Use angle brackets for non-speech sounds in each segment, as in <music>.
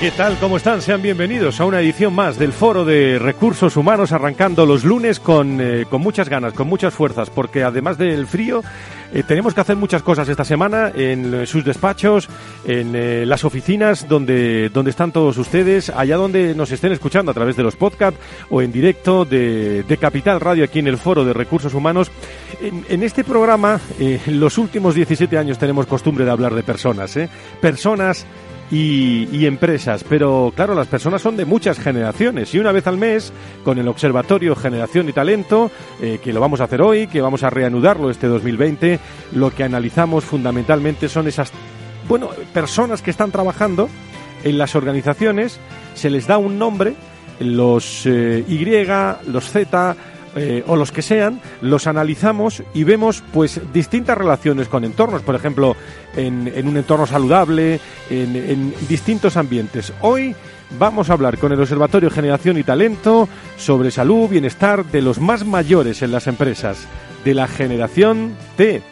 ¿Qué tal? ¿Cómo están? Sean bienvenidos a una edición más del Foro de Recursos Humanos, arrancando los lunes con, eh, con muchas ganas, con muchas fuerzas, porque además del frío, eh, tenemos que hacer muchas cosas esta semana en sus despachos, en eh, las oficinas donde, donde están todos ustedes, allá donde nos estén escuchando a través de los podcasts o en directo de, de Capital Radio aquí en el Foro de Recursos Humanos. En, este programa, en los últimos 17 años tenemos costumbre de hablar de personas, Personas y, empresas. Pero claro, las personas son de muchas generaciones y una vez al mes, con el Observatorio Generación y Talento, eh, que lo vamos a hacer hoy, que vamos a reanudarlo este 2020, lo que analizamos fundamentalmente son esas, bueno, personas que están trabajando en las organizaciones, se les da un nombre, los eh, Y, los Z, eh, o los que sean, los analizamos y vemos pues distintas relaciones con entornos, por ejemplo, en, un entorno saludable, en, distintos ambientes. Hoy vamos a hablar con el Observatorio Generación y Talento sobre salud, bienestar de los más mayores en las empresas, de la generación T.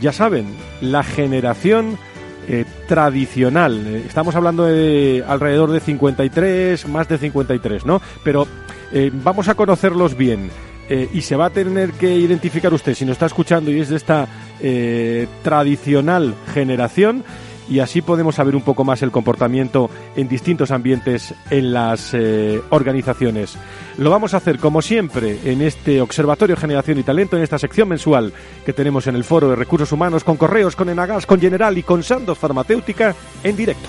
Ya saben, la generación eh, tradicional. Estamos hablando de alrededor de 53, más de 53, ¿no? Pero eh, vamos a conocerlos bien. Eh, y se va a tener que identificar usted si nos está escuchando y es de esta eh, tradicional generación y así podemos saber un poco más el comportamiento en distintos ambientes en las organizaciones. Lo vamos a hacer como siempre en este Observatorio Generación y Talento, en esta sección mensual que tenemos en el Foro de Recursos Humanos, con Correos, con Enagas, con General y con Sandoz Farmacéutica en directo.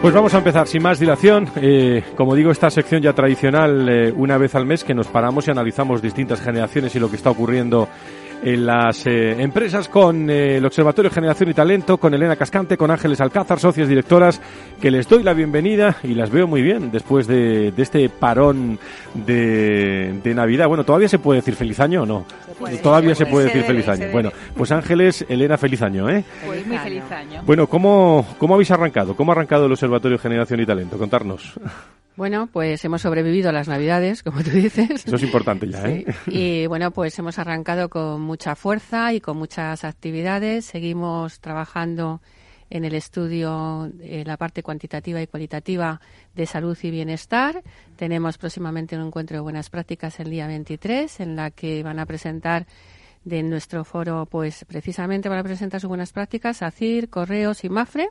Pues vamos a empezar sin más dilación. Eh, como digo, esta sección ya tradicional, eh, una vez al mes, que nos paramos y analizamos distintas generaciones y lo que está ocurriendo en las eh, empresas con eh, el Observatorio Generación y Talento, con Elena Cascante, con Ángeles Alcázar, socias directoras, que les doy la bienvenida y las veo muy bien después de, este parón de, Navidad. Bueno, ¿todavía se puede decir feliz año o no? todavía se puede, decir feliz año. Bueno, pues Ángeles, Elena, feliz año, ¿eh? Pues muy feliz año. Bueno, ¿cómo, ¿cómo habéis arrancado? ¿Cómo ha arrancado el Observatorio Generación y Talento? Contarnos. Bueno, pues hemos sobrevivido a las Navidades, <laughs> como tú dices. Eso es importante ya, ¿eh? Y bueno, pues hemos arrancado con mucha fuerza y con muchas actividades. Seguimos trabajando en el estudio, en la parte cuantitativa y cualitativa de salud y bienestar. Tenemos próximamente un encuentro de buenas prácticas el día 23, en la que van a presentar de nuestro foro, pues precisamente van a presentar sus buenas prácticas ACIR, Correos y Mafre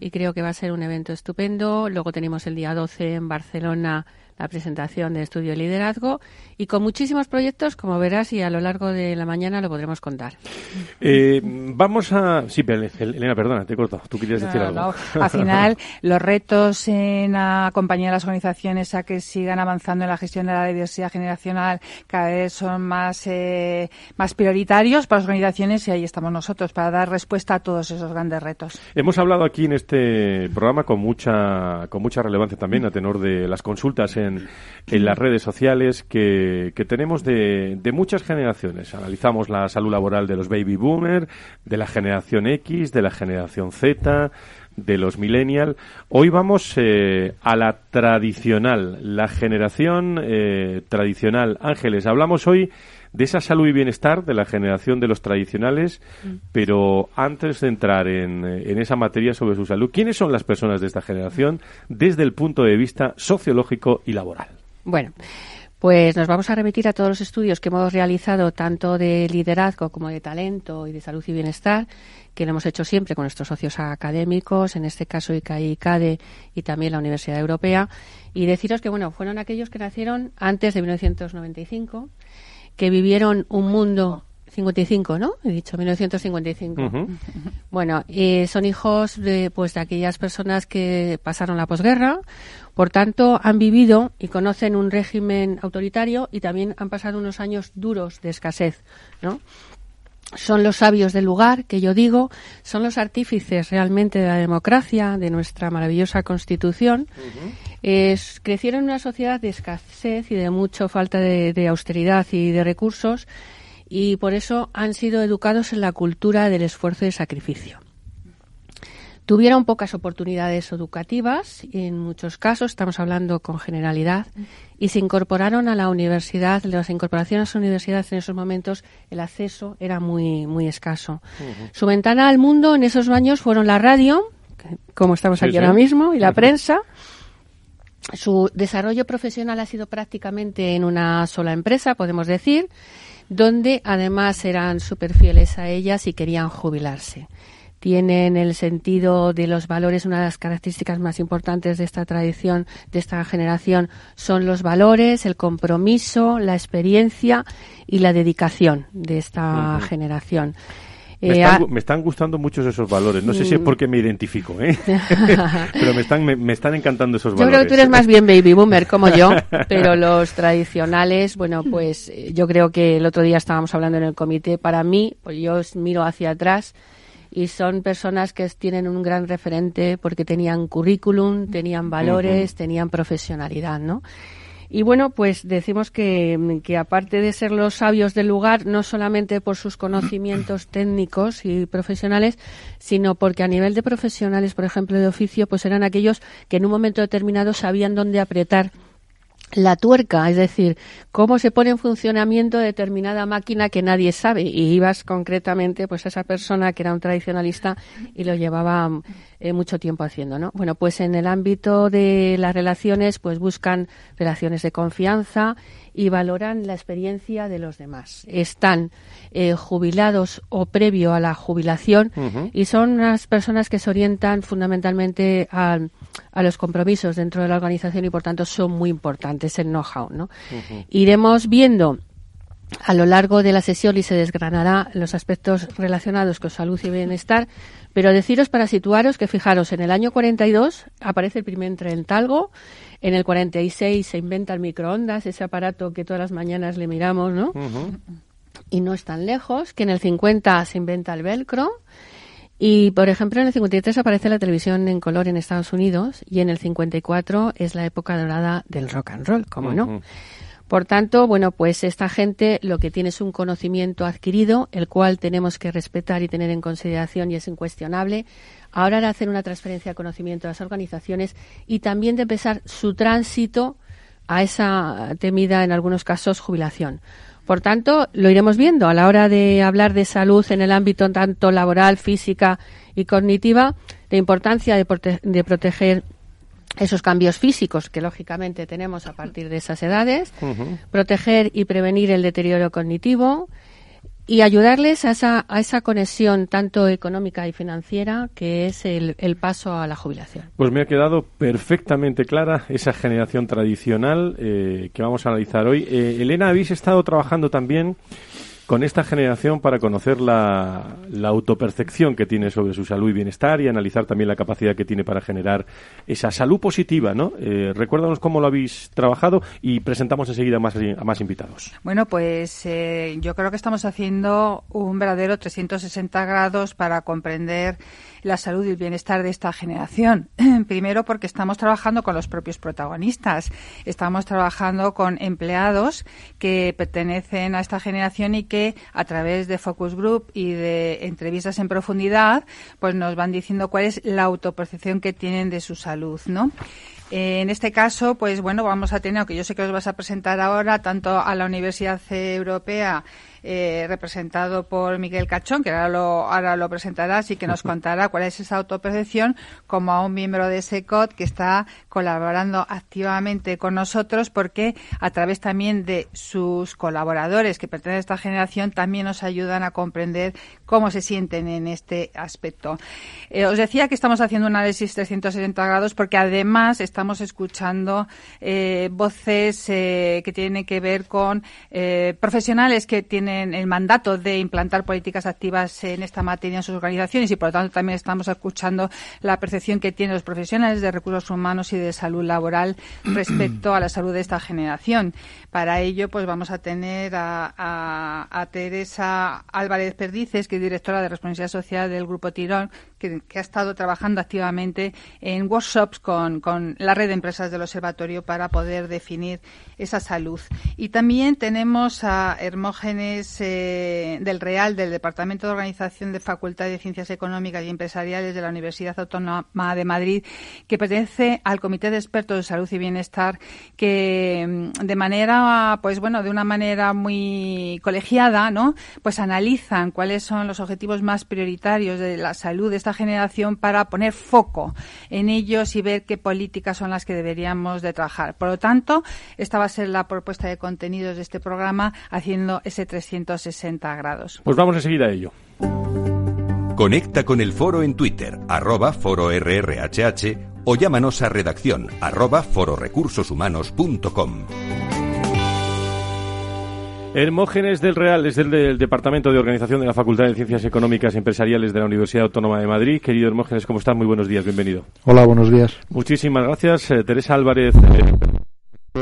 y creo que va a ser un evento estupendo. Luego tenemos el día 12 en Barcelona la presentación del estudio de liderazgo y con muchísimos proyectos, como verás, y a lo largo de la mañana lo podremos contar. Eh, vamos a... Sí, Elena, perdona, te he cortado. Tú querías decir algo. Al final, <laughs> los retos en acompañar a las organizaciones a que sigan avanzando en la gestión de la diversidad generacional cada vez son más, eh, más prioritarios para las organizaciones y ahí estamos nosotros para dar respuesta a todos esos grandes retos. Hemos hablado aquí en este programa con mucha, con mucha relevancia también a tenor de las consultas en en, las redes sociales que, tenemos de, muchas generaciones. Analizamos la salud laboral de los baby boomers, de la generación X, de la generación Z, de los millennials. Hoy vamos eh, a la tradicional, la generación eh, tradicional. Ángeles, hablamos hoy de esa salud y bienestar de la generación de los tradicionales, mm. pero antes de entrar en, en, esa materia sobre su salud, ¿quiénes son las personas de esta generación desde el punto de vista sociológico y laboral? Bueno, pues nos vamos a remitir a todos los estudios que hemos realizado, tanto de liderazgo como de talento y de salud y bienestar, que lo hemos hecho siempre con nuestros socios académicos, en este caso ICAI y CADE y también la Universidad Europea. Y deciros que, bueno, fueron aquellos que nacieron antes de 1995, que vivieron un mundo 55, ¿no? He dicho 1955. Bueno, eh, son hijos de, pues, de aquellas personas que pasaron la posguerra, por tanto, han vivido y conocen un régimen autoritario y también han pasado unos años duros de escasez, ¿no? Son los sabios del lugar, que yo digo, son los artífices realmente de la democracia, de nuestra maravillosa constitución. crecieron en una sociedad de escasez y de mucha falta de austeridad y de recursos y por eso han sido educados en la cultura del esfuerzo y sacrificio. Tuvieron pocas oportunidades educativas, y en muchos casos, estamos hablando con generalidad, y se incorporaron a la universidad. Las incorporaciones a la universidad en esos momentos, el acceso era muy, muy escaso. Su ventana al mundo en esos años fueron la radio, como estamos aquí ahora mismo, y la prensa. Su desarrollo profesional ha sido prácticamente en una sola empresa, podemos decir, donde además eran súper fieles a ellas y querían jubilarse tienen el sentido de los valores. Una de las características más importantes de esta tradición, de esta generación, son los valores, el compromiso, la experiencia y la dedicación de esta generación. Me, están, gustando muchos esos valores. No sé si es mm. porque me identifico, ¿eh? <laughs> pero me están, me, están encantando esos valores. Yo creo que tú eres más bien baby boomer como yo, <laughs> pero los tradicionales, bueno, pues yo creo que el otro día estábamos hablando en el comité. Para mí, pues yo miro hacia atrás y son personas que tienen un gran referente porque tenían currículum, tenían valores, tenían profesionalidad, ¿no? Y bueno, pues decimos que, que, aparte de ser los sabios del lugar, no solamente por sus conocimientos <clears throat> técnicos y profesionales, sino porque a nivel de profesionales, por ejemplo, de oficio, pues eran aquellos que en un momento determinado sabían dónde apretar la tuerca, es decir, cómo se pone en funcionamiento determinada máquina que nadie sabe. Y ibas concretamente pues a esa persona que era un tradicionalista y lo llevaba eh, mucho tiempo haciendo, ¿no? Bueno, pues en el ámbito de las relaciones, pues buscan relaciones de confianza y valoran la experiencia de los demás. Están eh, jubilados o previo a la jubilación y son unas personas que se orientan fundamentalmente a, a, los compromisos dentro de la organización y por tanto son muy importantes el know-how, ¿no? Iremos viendo a lo largo de la sesión y se desgranará los aspectos relacionados con salud y bienestar, pero deciros para situaros que fijaros, en el año 42 aparece el primer tren talgo, en el 46 se inventa el microondas, ese aparato que todas las mañanas le miramos, ¿no? Y no es tan lejos, que en el 50 se inventa el velcro, y, por ejemplo, en el 53 aparece la televisión en color en Estados Unidos y en el 54 es la época dorada del rock and roll, como no. Por tanto, bueno, pues esta gente lo que tiene es un conocimiento adquirido, el cual tenemos que respetar y tener en consideración y es incuestionable. Ahora de hacer una transferencia de conocimiento a las organizaciones y también de empezar su tránsito a esa temida, en algunos casos, jubilación. Por tanto, lo iremos viendo a la hora de hablar de salud en el ámbito tanto laboral, física y cognitiva, la importancia de, de proteger esos cambios físicos que lógicamente tenemos a partir de esas edades, proteger y prevenir el deterioro cognitivo y ayudarles a esa, a esa conexión tanto económica y financiera que es el, paso a la jubilación. Pues me ha quedado perfectamente clara esa generación tradicional eh, que vamos a analizar hoy. Eh, Elena, habéis estado trabajando también con esta generación para conocer la, autopercepción que tiene sobre su salud y bienestar y analizar también la capacidad que tiene para generar esa salud positiva, ¿no? Eh, recuérdanos cómo lo habéis trabajado y presentamos enseguida a más invitados. Bueno, pues eh, yo creo que estamos haciendo un verdadero 360 grados para comprender la salud y el bienestar de esta generación. <clears throat> Primero porque estamos trabajando con los propios protagonistas, estamos trabajando con empleados que pertenecen a esta generación y que a través de focus group y de entrevistas en profundidad, pues nos van diciendo cuál es la autopercepción que tienen de su salud, ¿no? En este caso, pues bueno, vamos a tener, aunque yo sé que os vas a presentar ahora, tanto a la Universidad Europea eh, representado por Miguel Cachón, que ahora lo, ahora lo presentará, así que nos <laughs> contará cuál es esa autopercepción, como a un miembro de SECOT que está colaborando activamente con nosotros, porque a través también de sus colaboradores que pertenecen a esta generación, también nos ayudan a comprender cómo se sienten en este aspecto. Eh, os decía que estamos haciendo un análisis 360 grados porque además estamos escuchando eh, voces que tienen que ver con profesionales que tienen el mandato de implantar políticas activas en esta materia en sus organizaciones y, por lo tanto, también estamos escuchando la percepción que tienen los profesionales de recursos humanos y de salud laboral <clears throat> respecto a la salud de esta generación. Para ello, pues vamos a tener a, Teresa Álvarez Perdices, que es directora de responsabilidad social del Grupo Tirón, que, ha estado trabajando activamente en workshops con, con la red de empresas del observatorio para poder definir esa salud. Y también tenemos a Hermógenes eh, del Real, del Departamento de Organización de Facultad de Ciencias Económicas y Empresariales de la Universidad Autónoma de Madrid, que pertenece al Comité de Expertos de Salud y Bienestar, que mm, de manera, pues bueno, de una manera muy colegiada, ¿no? Pues analizan cuáles son los objetivos más prioritarios de la salud de esta generación para poner foco en ellos y ver qué políticas son las que deberíamos de trabajar. Por lo tanto, esta va a ser la propuesta de contenidos de este programa haciendo ese 360 grados. Pues vamos a seguir a ello. Conecta con el foro en Twitter, arroba foro RRHH o llámanos a redacción arroba fororecursoshumanos.com. Hermógenes del Real, es del, Departamento de Organización de la Facultad de Ciencias Económicas y Empresariales de la Universidad Autónoma de Madrid. Querido Hermógenes, ¿cómo estás? Muy buenos días, bienvenido. Hola, buenos días. Muchísimas gracias. Eh, Teresa Álvarez, eh,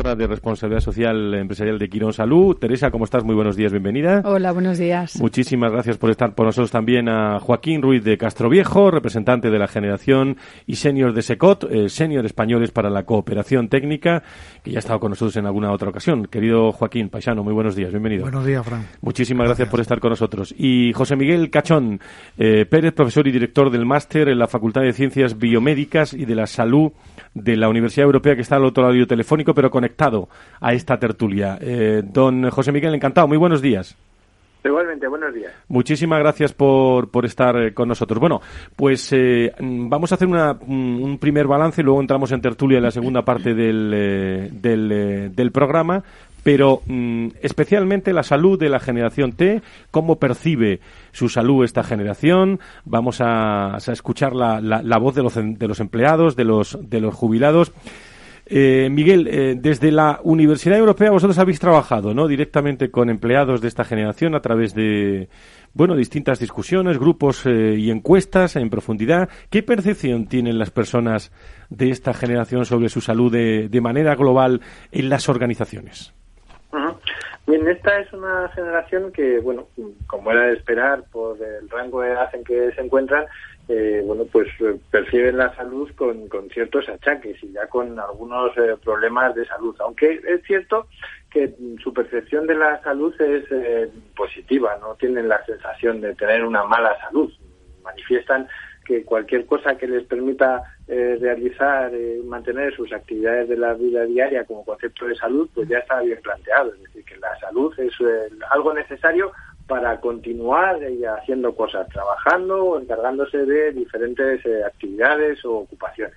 de Responsabilidad Social Empresarial de Quirón Salud. Teresa, ¿cómo estás? Muy buenos días, bienvenida. Hola, buenos días. Muchísimas gracias por estar por nosotros también a Joaquín Ruiz de Castroviejo, representante de la generación y senior de SECOT, eh, senior españoles para la cooperación técnica, que ya ha estado con nosotros en alguna otra ocasión. Querido Joaquín Paisano, muy buenos días, bienvenido. Buenos días, Fran. Muchísimas gracias, por estar con nosotros. Y José Miguel Cachón eh, Pérez, profesor y director del máster en la Facultad de Ciencias Biomédicas y de la Salud de la Universidad Europea, que está al otro lado telefónico, pero conectado a esta tertulia. Eh, don José Miguel, encantado. Muy buenos días. Igualmente, buenos días. Muchísimas gracias por, por estar eh, con nosotros. Bueno, pues eh, vamos a hacer un primer balance y luego entramos en tertulia en la segunda parte del, del, del programa pero mm, especialmente la salud de la generación T, cómo percibe su salud esta generación. Vamos a, escuchar la, la, voz de los, de los empleados, de los, de los jubilados. Eh, Miguel, eh, desde la Universidad Europea vosotros habéis trabajado ¿no? directamente con empleados de esta generación a través de bueno, distintas discusiones, grupos eh, y encuestas en profundidad. ¿Qué percepción tienen las personas de esta generación sobre su salud de manera global en las organizaciones? Bien, esta es una generación que, bueno, como era de esperar por el rango de edad en que se encuentran, eh, bueno, pues eh, perciben la salud con, con, ciertos achaques y ya con algunos eh, problemas de salud. Aunque es cierto que su percepción de la salud es positiva, no tienen la sensación de tener una mala salud. Manifiestan que cualquier cosa que les permita eh, realizar, eh, mantener sus actividades de la vida diaria como concepto de salud, pues ya está bien planteado. Es decir, que la salud es eh, algo necesario para continuar haciendo cosas, trabajando o encargándose de diferentes actividades o ocupaciones.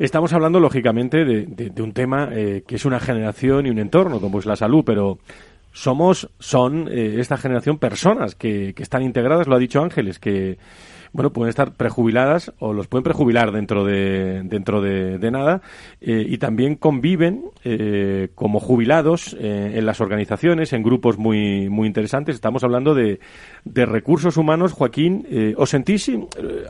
Estamos hablando, lógicamente, de, un tema que es una generación y un entorno, como es la salud, pero somos, son esta generación personas que, que están integradas, lo ha dicho Ángeles, que bueno, pueden estar prejubiladas o los pueden prejubilar dentro de, dentro de, nada eh, y también conviven eh, como jubilados eh, en las organizaciones, en grupos muy, muy interesantes. Estamos hablando de, de recursos humanos. Joaquín, ¿os sentís,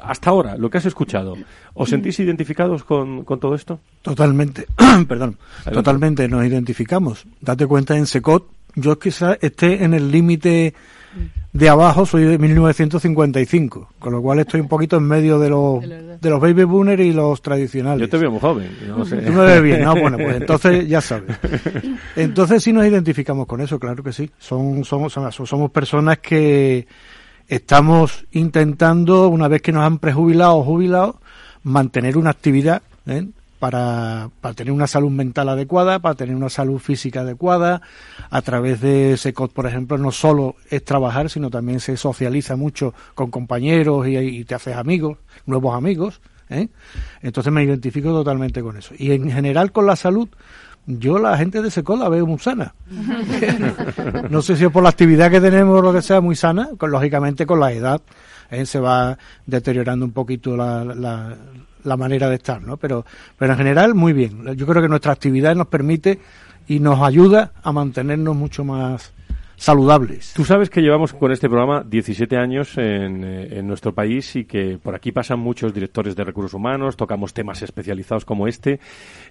hasta ahora, lo que has escuchado, ¿os sentís identificados con, con todo esto? Totalmente, <clears throat> perdón, totalmente nos identificamos. Date cuenta en SECOT yo quizás esté en el límite de abajo, soy de 1955, con lo cual estoy un poquito en medio de los, <laughs> de los baby boomers y los tradicionales. Yo te veo muy joven. No sé. Tú me ves bien, no, bueno, pues <laughs> entonces ya sabes. Entonces sí nos identificamos con eso, claro que sí. Son, somos, somos personas que estamos intentando, una vez que nos han prejubilado o jubilado, mantener una actividad ¿eh? Para, para tener una salud mental adecuada, para tener una salud física adecuada. A través de SECOT, por ejemplo, no solo es trabajar, sino también se socializa mucho con compañeros y, te haces amigos, nuevos amigos. ¿eh? Entonces me identifico totalmente con eso. Y en general con la salud, yo la gente de SECOT la veo muy sana. <laughs> no sé si es por la actividad que tenemos o lo que sea, muy sana, con, lógicamente con la edad. ¿eh? se va deteriorando un poquito la, la manera de estar, ¿no? Pero, pero en general, muy bien. Yo creo que nuestra actividad nos permite y nos ayuda a mantenernos mucho más saludables. Tú sabes que llevamos con este programa 17 años en, eh, en, nuestro país y que por aquí pasan muchos directores de recursos humanos, tocamos temas especializados como este,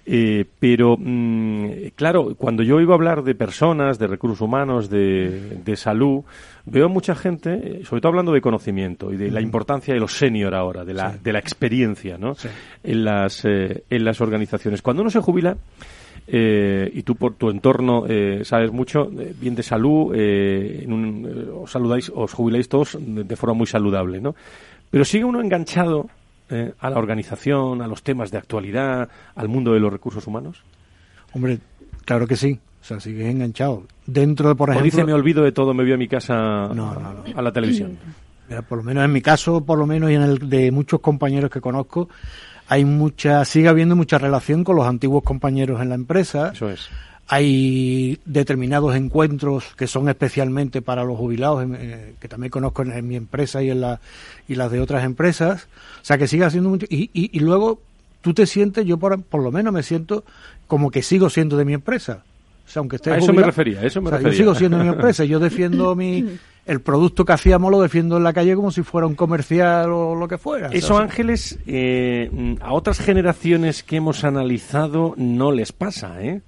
eh, pero mm, claro, cuando yo oigo hablar de personas, de recursos humanos, de, de salud, veo mucha gente, eh, sobre todo hablando de conocimiento y de la importancia de los senior ahora, de la, de la experiencia ¿no? en, las, en las organizaciones. Cuando uno se jubila, eh, y tú por tu entorno eh, sabes mucho, eh, bien de salud, en un, os saludáis, os jubiláis todos de, forma muy saludable, ¿no? Pero sigue uno enganchado a la organización, a los temas de actualidad, al mundo de los recursos humanos. Hombre, claro que sí. O sea, sigue enganchado. Dentro de, por ejemplo... O dice, me olvido de todo, me voy a mi casa a la televisión. por lo menos en mi caso, por lo menos y en el de muchos compañeros que conozco, hay mucha, sigue habiendo mucha relación con los antiguos compañeros en la empresa. Eso es. Hay determinados encuentros que son especialmente para los jubilados, eh, que también conozco en, mi empresa y en la, y las de otras empresas. O sea, que sigue haciendo mucho. Y, y, luego tú te sientes, yo por, por lo menos me siento como que sigo siendo de mi empresa. O sea, aunque esté a eso me refería, eso me refería. Yo sigo siendo de mi <laughs> empresa, yo defiendo mi, <clears throat> <clears throat> el producto que hacíamos lo defiendo en la calle como si fuera un comercial o lo que fuera. Eso, Ángeles, eh, a otras generaciones que hemos analizado no les pasa, ¿eh?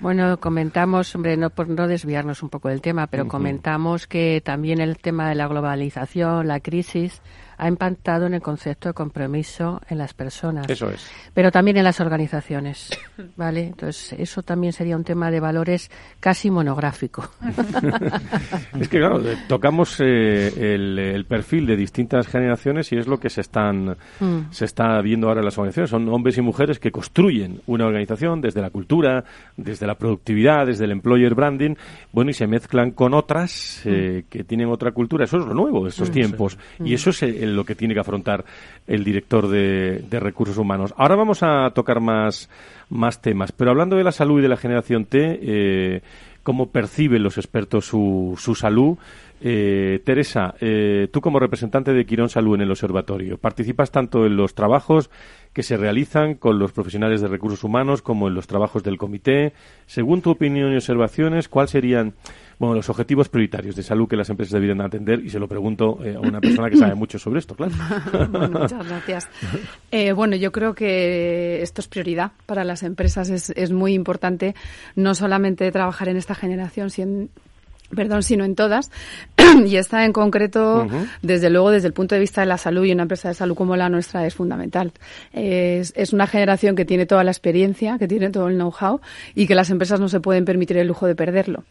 Bueno, comentamos, hombre, no por no desviarnos un poco del tema, pero comentamos que también el tema de la globalización, la crisis, ha impactado en el concepto de compromiso en las personas. Eso es. Pero también en las organizaciones, <coughs> ¿vale? Entonces, eso también sería un tema de valores casi monográfico. <laughs> es que, claro, tocamos eh, el, perfil de distintas generaciones y es lo que se están mm. se está viendo ahora en las organizaciones. Son hombres y mujeres que construyen una organización desde la cultura, desde la productividad, desde el employer branding, bueno, y se mezclan con otras eh, mm. que tienen otra cultura. Eso es lo nuevo de estos mm, tiempos. Y eso es el lo que tiene que afrontar el director de, recursos humanos. Ahora vamos a tocar más, más temas, pero hablando de la salud y de la generación T, eh, ¿cómo perciben los expertos su, su salud? Eh, Teresa, eh, tú como representante de Quirón Salud en el observatorio, participas tanto en los trabajos que se realizan con los profesionales de recursos humanos como en los trabajos del comité. Según tu opinión y observaciones, ¿cuáles serían bueno, los objetivos prioritarios de salud que las empresas deberían atender? Y se lo pregunto eh, a una persona que sabe mucho sobre esto, claro. <laughs> Muchas gracias. bueno, yo creo que esto es prioridad para las empresas. Es, es muy importante no solamente trabajar en esta generación, sino perdón, sino en todas. <clears throat> y esta en concreto, desde luego, desde el punto de vista de la salud y una empresa de salud como la nuestra es fundamental. Es, es una generación que tiene toda la experiencia, que tiene todo el know-how y que las empresas no se pueden permitir el lujo de perderlo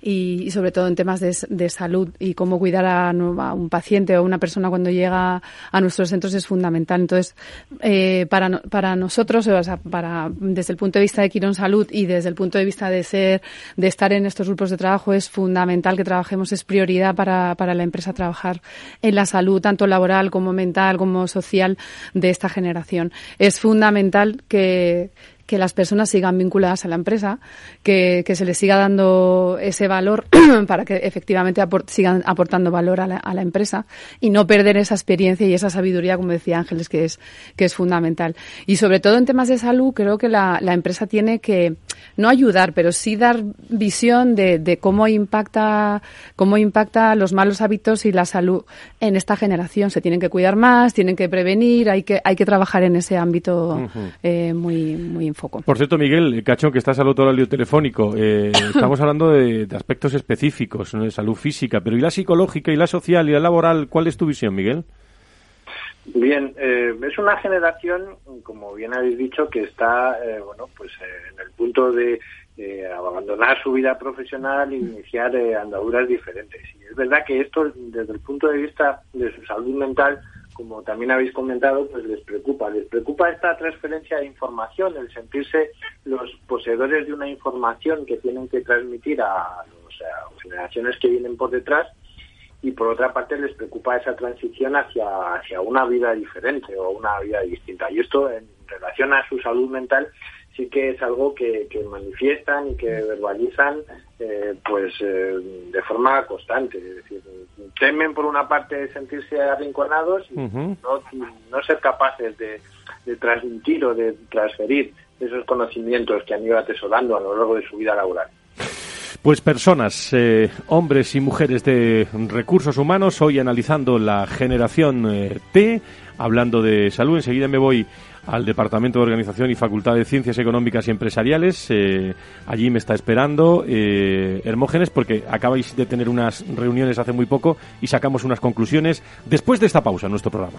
y, sobre todo en temas de, de, salud y cómo cuidar a, un paciente o una persona cuando llega a nuestros centros es fundamental. Entonces, eh, para, para nosotros, o sea, para, desde el punto de vista de Quirón Salud y desde el punto de vista de ser, de estar en estos grupos de trabajo, es fundamental que trabajemos, es prioridad para, para la empresa trabajar en la salud, tanto laboral como mental, como social de esta generación. Es fundamental que, que las personas sigan vinculadas a la empresa, que, se les siga dando ese valor <clears throat> para que efectivamente sigan aportando valor a la, empresa y no perder esa experiencia y esa sabiduría, como decía Ángeles, que es, que es fundamental. Y sobre todo en temas de salud, creo que la, empresa tiene que no ayudar, pero sí dar visión de, cómo impacta, cómo impacta los malos hábitos y la salud en esta generación. Se tienen que cuidar más, tienen que prevenir, hay que, hay que trabajar en ese ámbito eh, muy, muy foco. Por cierto, Miguel, Cachón, que estás al otro lado telefónico, eh, <coughs> estamos hablando de, aspectos específicos, de salud física, pero ¿y la psicológica y la social y la laboral? ¿Cuál es tu visión, Miguel? Bien, eh, es una generación, como bien habéis dicho, que está, eh, bueno, pues en el punto de abandonar su vida profesional e iniciar andaduras diferentes. Y es verdad que esto, desde el punto de vista de su salud mental, como también habéis comentado, pues les preocupa. Les preocupa esta transferencia de información, el sentirse los poseedores de una información que tienen que transmitir a, las generaciones que vienen por detrás y por otra parte les preocupa esa transición hacia, hacia una vida diferente o una vida distinta. Y esto en relación a su salud mental sí que es algo que, manifiestan y que verbalizan eh, pues eh, de forma constante. Es decir, temen por una parte sentirse arrinconados y no, ser capaces de, transmitir o de transferir esos conocimientos que han ido atesorando a lo largo de su vida laboral. Pues personas, eh, hombres y mujeres de recursos humanos, hoy analizando la generación T, hablando de salud. Enseguida me voy al Departamento de Organización y Facultad de Ciencias Económicas y Empresariales. Eh, allí me está esperando eh, Hermógenes porque acabáis de tener unas reuniones hace muy poco y sacamos unas conclusiones después de esta pausa en nuestro programa.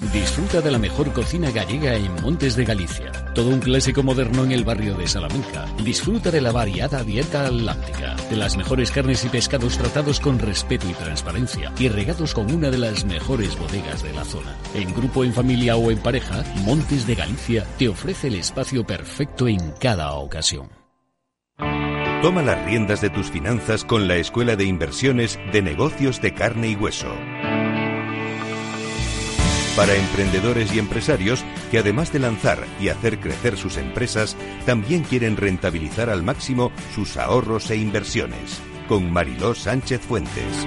Disfruta de la mejor cocina gallega en Montes de Galicia. Todo un clásico moderno en el barrio de Salamanca. Disfruta de la variada dieta atlántica, de las mejores carnes y pescados tratados con respeto y transparencia y regados con una de las mejores bodegas de la zona. En grupo, en familia o en pareja, Montes de Galicia te ofrece el espacio perfecto en cada ocasión. Toma las riendas de tus finanzas con la Escuela de Inversiones de Negocios de Carne y Hueso para emprendedores y empresarios que además de lanzar y hacer crecer sus empresas, también quieren rentabilizar al máximo sus ahorros e inversiones. Con Mariló Sánchez Fuentes.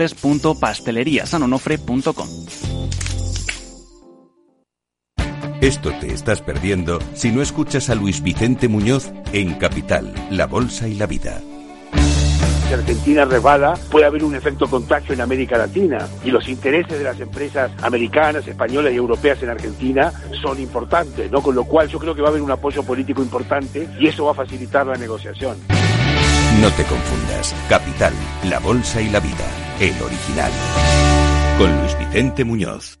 www.pasteleriasanonofre.com. Esto te estás perdiendo si no escuchas a Luis Vicente Muñoz en Capital, La Bolsa y la Vida. si Argentina resbala, puede haber un efecto contagio en América Latina. Y los intereses de las empresas americanas, españolas y europeas en Argentina son importantes, ¿no? Con lo cual yo creo que va a haber un apoyo político importante y eso va a facilitar la negociación. No te confundas. Capital, la bolsa y la vida. El original. Con Luis Vicente Muñoz.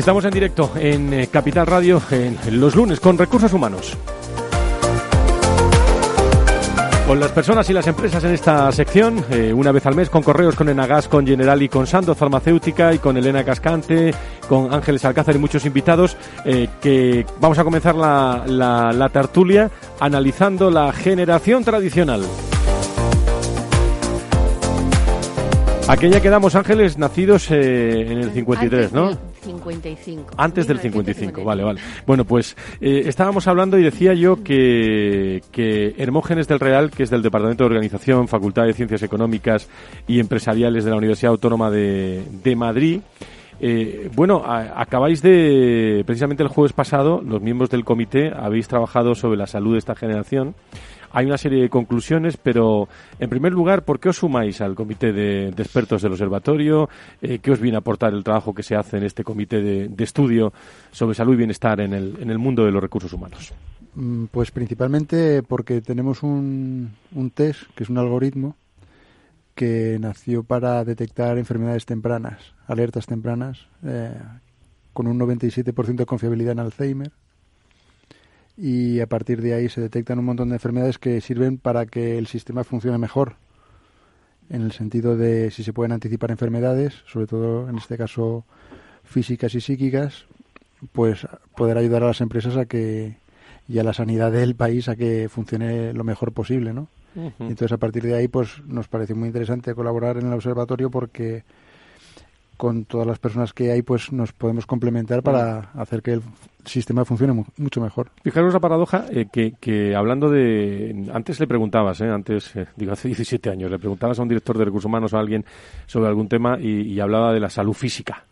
Estamos en directo en eh, Capital Radio en los lunes con recursos humanos. Con las personas y las empresas en esta sección, eh, una vez al mes con correos con Enagas, con General y con Sandoz Farmacéutica y con Elena Cascante, con Ángeles Alcázar y muchos invitados, eh, que vamos a comenzar la, la tertulia analizando la generación tradicional. Aquella que damos ángeles nacidos eh, en el 53, ¿no? 55. Antes del 55, vale, vale. Bueno, pues eh, estábamos hablando y decía yo que, que Hermógenes del Real, que es del Departamento de Organización, Facultad de Ciencias Económicas y Empresariales de la Universidad Autónoma de, de Madrid, eh, bueno, acabáis de, precisamente el jueves pasado, los miembros del comité habéis trabajado sobre la salud de esta generación hay una serie de conclusiones, pero en primer lugar, ¿por qué os sumáis al comité de, expertos del observatorio? Eh, ¿Qué os viene a aportar el trabajo que se hace en este comité de, estudio sobre salud y bienestar en el, en el mundo de los recursos humanos? Mm, pues principalmente porque tenemos un, un test, que es un algoritmo, que nació para detectar enfermedades tempranas, alertas tempranas, eh, con un 97% de confiabilidad en Alzheimer y a partir de ahí se detectan un montón de enfermedades que sirven para que el sistema funcione mejor en el sentido de si se pueden anticipar enfermedades, sobre todo en este caso físicas y psíquicas, pues poder ayudar a las empresas a que y a la sanidad del país a que funcione lo mejor posible, ¿no? Entonces a partir de ahí pues nos parece muy interesante colaborar en el observatorio porque con todas las personas que hay, pues nos podemos complementar para hacer que el sistema funcione mucho mejor. Fijaros la paradoja eh, que, hablando de... Antes le preguntabas, eh, antes, eh, digo, hace 17 años, le preguntabas a un director de recursos humanos o a alguien sobre algún tema y hablaba de la salud física.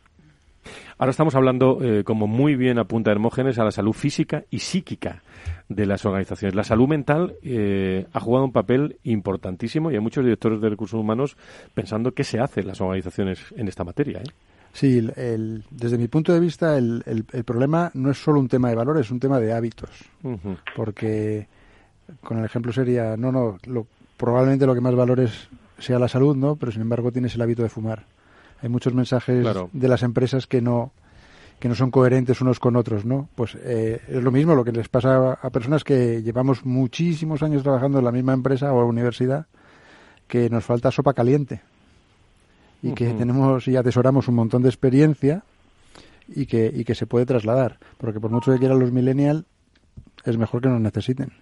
Ahora estamos hablando, eh, como muy bien apunta Hermógenes, a la salud física y psíquica de las organizaciones. La salud mental eh, ha jugado un papel importantísimo y hay muchos directores de recursos humanos pensando qué se hace en las organizaciones en esta materia. ¿eh? Sí, desde mi punto de vista el, problema no es solo un tema de valores, es un tema de hábitos. Porque con el ejemplo sería, no, no, probablemente lo que más valores sea la salud, ¿no? Pero sin embargo tienes el hábito de fumar hay muchos mensajes de las empresas que no que no son coherentes unos con otros, ¿no? Pues eh, es lo mismo lo que les pasa a, personas que llevamos muchísimos años trabajando en la misma empresa o universidad, que nos falta sopa caliente y que tenemos y atesoramos un montón de experiencia y que, y que se puede trasladar, porque por mucho que quieran los millennials, es mejor que nos necesiten.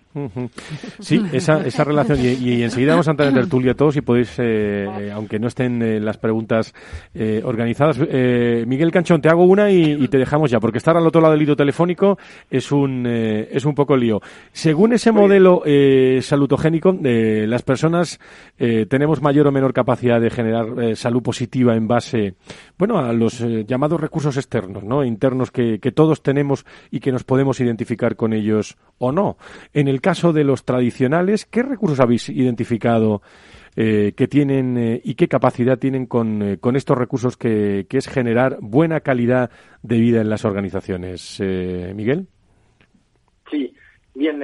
Sí, esa, esa relación. Y, enseguida vamos a entrar en tertulia todos y podéis, eh, aunque no estén eh, las preguntas eh, organizadas. Miguel Canchón, te hago una y, te dejamos ya, porque estar al otro lado del hilo telefónico es un, es un poco lío. Según ese modelo salutogénico, las personas tenemos mayor o menor capacidad de generar salud positiva en base, bueno, a los llamados recursos externos, ¿no? Internos que, que todos tenemos y que nos podemos identificar con ellos o no. En el caso de los tradicionales, ¿qué recursos habéis identificado eh, que tienen eh, y qué capacidad tienen con, eh, con estos recursos que, que, es generar buena calidad de vida en las organizaciones? Miguel. Sí, bien,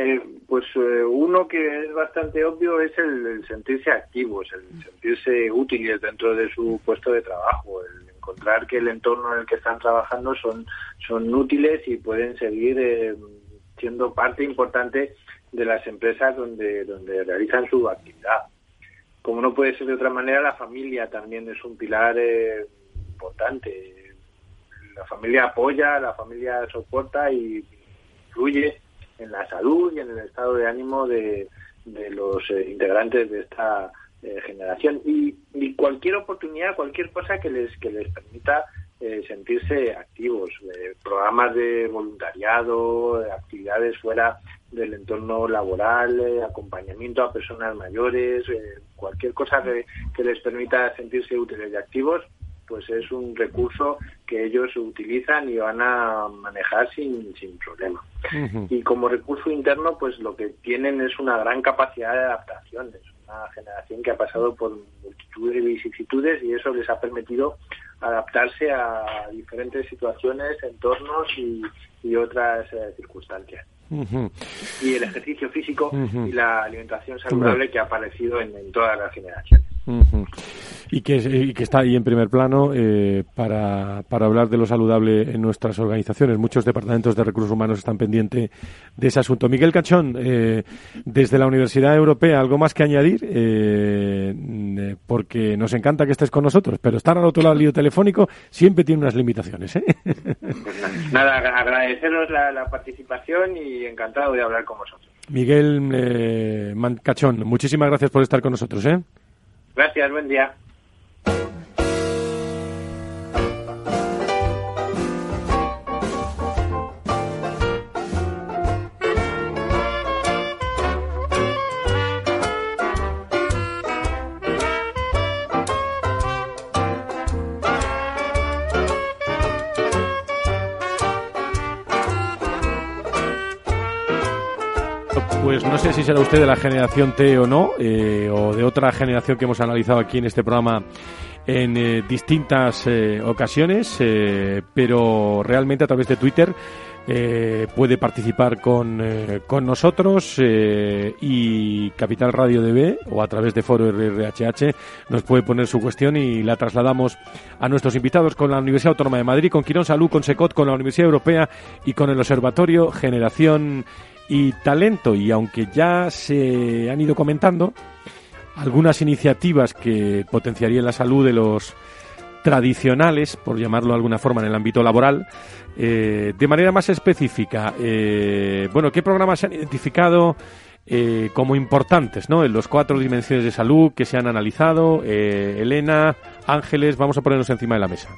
pues uno que es bastante obvio es el, sentirse activos, el sentirse útiles dentro de su puesto de trabajo, el encontrar que el entorno en el que están trabajando son, son útiles y pueden seguir siendo parte importante de las empresas donde, donde realizan su actividad. Como no puede ser de otra manera, la familia también es un pilar eh, importante. La familia apoya, la familia soporta y influye en la salud y en el estado de ánimo de, de los eh, integrantes de esta eh, generación. Y, y, cualquier oportunidad, cualquier cosa que les, que les permita sentirse activos, programas de voluntariado, actividades fuera del entorno laboral, eh, acompañamiento a personas mayores, eh, cualquier cosa que, les permita sentirse útiles y activos, pues es un recurso que ellos utilizan y van a manejar sin, sin problema. Y como recurso interno, pues lo que tienen es una gran capacidad de adaptación. Es una generación que ha pasado por multitud de vicisitudes y eso les ha permitido adaptarse a diferentes situaciones, entornos y, otras eh, circunstancias. Y el ejercicio físico y la alimentación saludable que ha aparecido en, todas las generaciones. Y, que, que está ahí en primer plano eh, para, para hablar de lo saludable en nuestras organizaciones. Muchos departamentos de recursos humanos están pendientes de ese asunto. Miguel Cachón, eh, desde la Universidad Europea, ¿algo más que añadir? Eh, porque nos encanta que estés con nosotros, pero estar al otro lado del lío telefónico siempre tiene unas limitaciones. Pues nada, agradeceros la, la participación y encantado de hablar con vosotros. Miguel eh, Cachón, muchísimas gracias por estar con nosotros. ¿eh? Gracias, buen día. Pues no sé si será usted de la generación T o no, eh, o de otra generación que hemos analizado aquí en este programa en eh, distintas eh, ocasiones, pero realmente a través de Twitter puede participar con, con nosotros y Capital Radio DB o a través de Foro RRHH nos puede poner su cuestión y la trasladamos a nuestros invitados con la Universidad Autónoma de Madrid, con Quirón Salud, con SECOT, con la Universidad Europea y con el Observatorio Generación y talento. Y aunque ya se han ido comentando algunas iniciativas que potenciarían la salud de los tradicionales, por llamarlo de alguna forma, en el ámbito laboral, eh, de manera más específica, eh, bueno, ¿qué programas se han identificado eh, como importantes, ¿no? En los cuatro dimensiones de salud que se han analizado, Elena, Ángeles, vamos a ponernos encima de la mesa.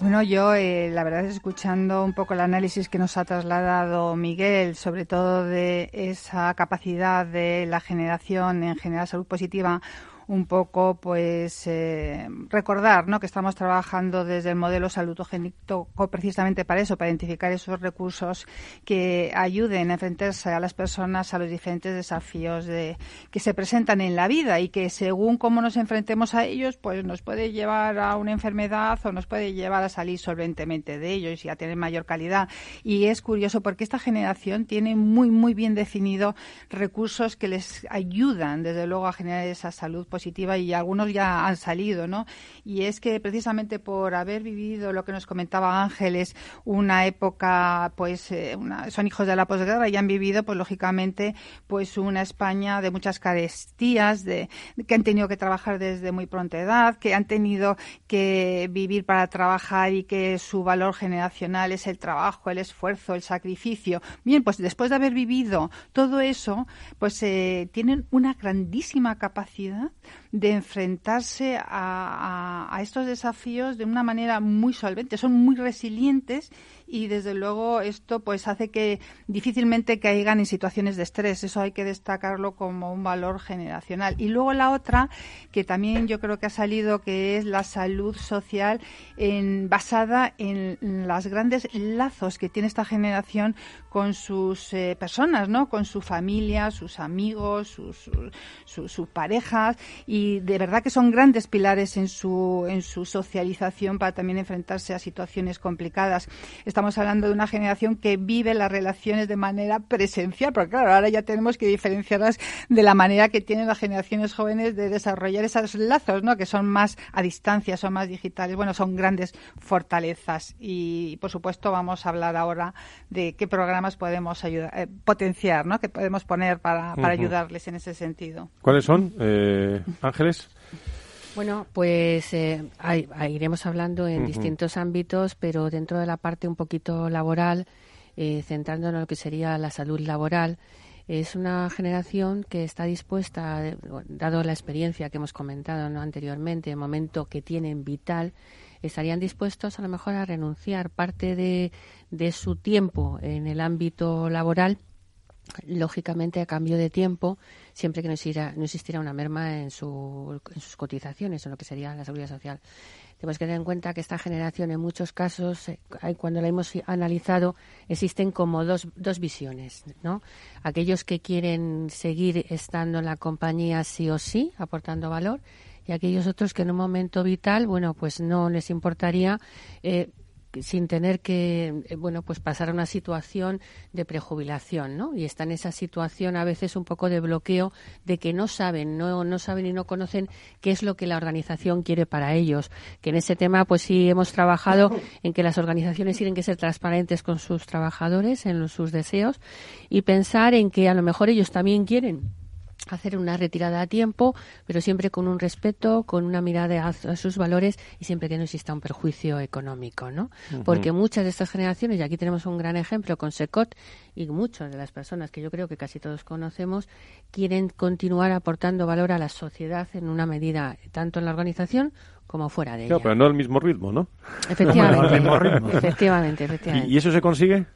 Bueno, yo eh, la verdad es escuchando un poco el análisis que nos ha trasladado Miguel, sobre todo de esa capacidad de la generación en general salud positiva, un poco pues eh, recordar ¿no? que estamos trabajando desde el modelo saludogénico precisamente para eso, para identificar esos recursos que ayuden a enfrentarse a las personas a los diferentes desafíos de, que se presentan en la vida y que según cómo nos enfrentemos a ellos, pues nos puede llevar a una enfermedad o nos puede llevar a salir solventemente de ellos y a tener mayor calidad. Y es curioso porque esta generación tiene muy, muy bien definido recursos que les ayudan, desde luego, a generar esa salud y algunos ya han salido, ¿no? Y es que precisamente por haber vivido lo que nos comentaba Ángeles, una época, pues, eh, son hijos de la posguerra y han vivido, pues, lógicamente, pues, una España de muchas carestías, de, que han tenido que trabajar desde muy pronta edad, que han tenido que vivir para trabajar y que su valor generacional es el trabajo, el esfuerzo, el sacrificio. Bien, pues después de haber vivido todo eso, pues eh, tienen una grandísima capacidad de enfrentarse a, a, estos desafíos de una manera muy solvente. Son muy resilientes y desde luego esto pues hace que difícilmente caigan en situaciones de estrés. Eso hay que destacarlo como un valor generacional. Y luego la otra, que también yo creo que ha salido, que es la salud social en, basada en los grandes lazos que tiene esta generación con sus eh, personas, ¿no? Con su familia, sus amigos, sus, sus, parejas y de verdad que son grandes pilares en su, en su socialización para también enfrentarse a situaciones complicadas. Estamos hablando de una generación que vive las relaciones de manera presencial, porque claro, ahora ya tenemos que diferenciarlas de la manera que tienen las generaciones jóvenes de desarrollar esos lazos, ¿no? Que son más a distancia, son más digitales. Bueno, son grandes fortalezas y, por supuesto, vamos a hablar ahora de qué programa programas podemos ayudar, eh, potenciar, ¿no? Que podemos poner para, para ayudarles en ese sentido. ¿Cuáles son, eh, Ángeles? Bueno, pues eh, iremos hablando en distintos ámbitos, pero dentro de la parte un poquito laboral, eh, centrándonos en lo que sería la salud laboral, es una generación que está dispuesta, dado la experiencia que hemos comentado ¿no? anteriormente, el momento que tienen vital, estarían dispuestos a lo mejor a renunciar parte de, de su tiempo en el ámbito laboral lógicamente a cambio de tiempo, siempre que no existiera, no existiera una merma en, su, en sus cotizaciones, en lo que sería la seguridad social. Tenemos que tener en cuenta que esta generación, en muchos casos, eh, cuando la hemos analizado, existen como dos, dos visiones, ¿no? Aquellos que quieren seguir estando en la compañía sí o sí, aportando valor, y aquellos otros que en un momento vital, bueno, pues no les importaría eh, sin tener que eh, bueno pues pasar a una situación de prejubilación no y está en esa situación a veces un poco de bloqueo de que no saben no no saben y no conocen qué es lo que la organización quiere para ellos. Que en ese tema pues sí hemos trabajado en que las organizaciones tienen que ser transparentes con sus trabajadores en sus deseos y pensar en que a lo mejor ellos también quieren hacer una retirada a tiempo, pero siempre con un respeto, con una mirada a, sus valores y siempre que no exista un perjuicio económico, ¿no? Porque muchas de estas generaciones, y aquí tenemos un gran ejemplo con SECOT y muchas de las personas que yo creo que casi todos conocemos, quieren continuar aportando valor a la sociedad en una medida tanto en la organización como fuera de ella. pero no al mismo ritmo, ¿no? Efectivamente. <laughs> efectivamente, ¿Y eso se consigue?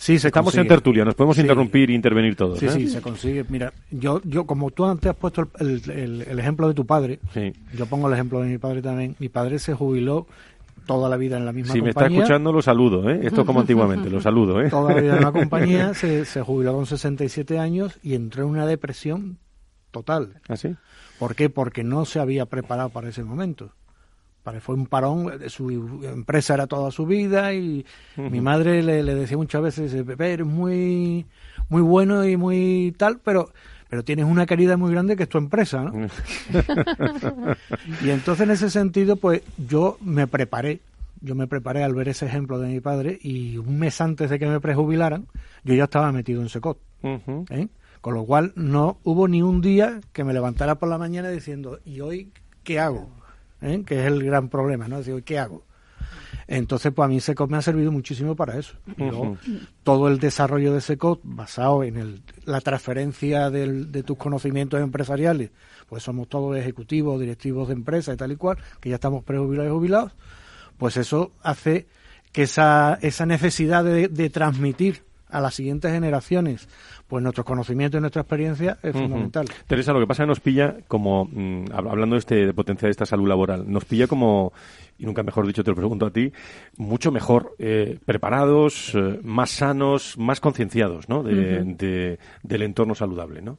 Sí, Estamos en tertulia, nos podemos interrumpir e intervenir todos. Sí, ¿eh? sí, se consigue. Mira, yo, yo como tú antes has puesto el, el, ejemplo de tu padre, yo pongo el ejemplo de mi padre también. Mi padre se jubiló toda la vida en la misma compañía. Si me está escuchando, lo saludo, ¿eh? Esto como antiguamente, lo saludo, ¿eh? Toda la vida en la <laughs> compañía, se, se jubiló con 67 años y entró en una depresión total. ¿Ah, sí? ¿Por qué? Porque no se había preparado para ese momento fue un parón, su empresa era toda su vida y mi madre le, decía muchas veces, Pepe, eres muy, muy bueno y muy tal, pero pero tienes una querida muy grande que es tu empresa, ¿no? <laughs> y entonces en ese sentido, pues yo me preparé, yo me preparé al ver ese ejemplo de mi padre y un mes antes de que me prejubilaran, yo ya estaba metido en Secot. ¿eh? Con lo cual no hubo ni un día que me levantara por la mañana diciendo, ¿y hoy qué hago? ¿Eh? que es el gran problema, ¿no? Decir, ¿qué hago? Entonces, pues a mí SECOT me ha servido muchísimo para eso. todo el desarrollo de SECOT basado en el, la transferencia de tus conocimientos empresariales, pues somos todos ejecutivos, directivos de empresas y tal y cual, que ya estamos prejubilados y jubilados, pues eso hace que esa, esa necesidad de, de transmitir a las siguientes generaciones pues nuestro conocimiento y nuestra experiencia es fundamental. Teresa, lo que pasa es que nos pilla como, mm, hablando de, este, de potenciar esta salud laboral, nos pilla como, y nunca mejor dicho te lo pregunto a ti, mucho mejor eh, preparados, eh, más sanos, más concienciados ¿no? de, del entorno saludable, ¿no?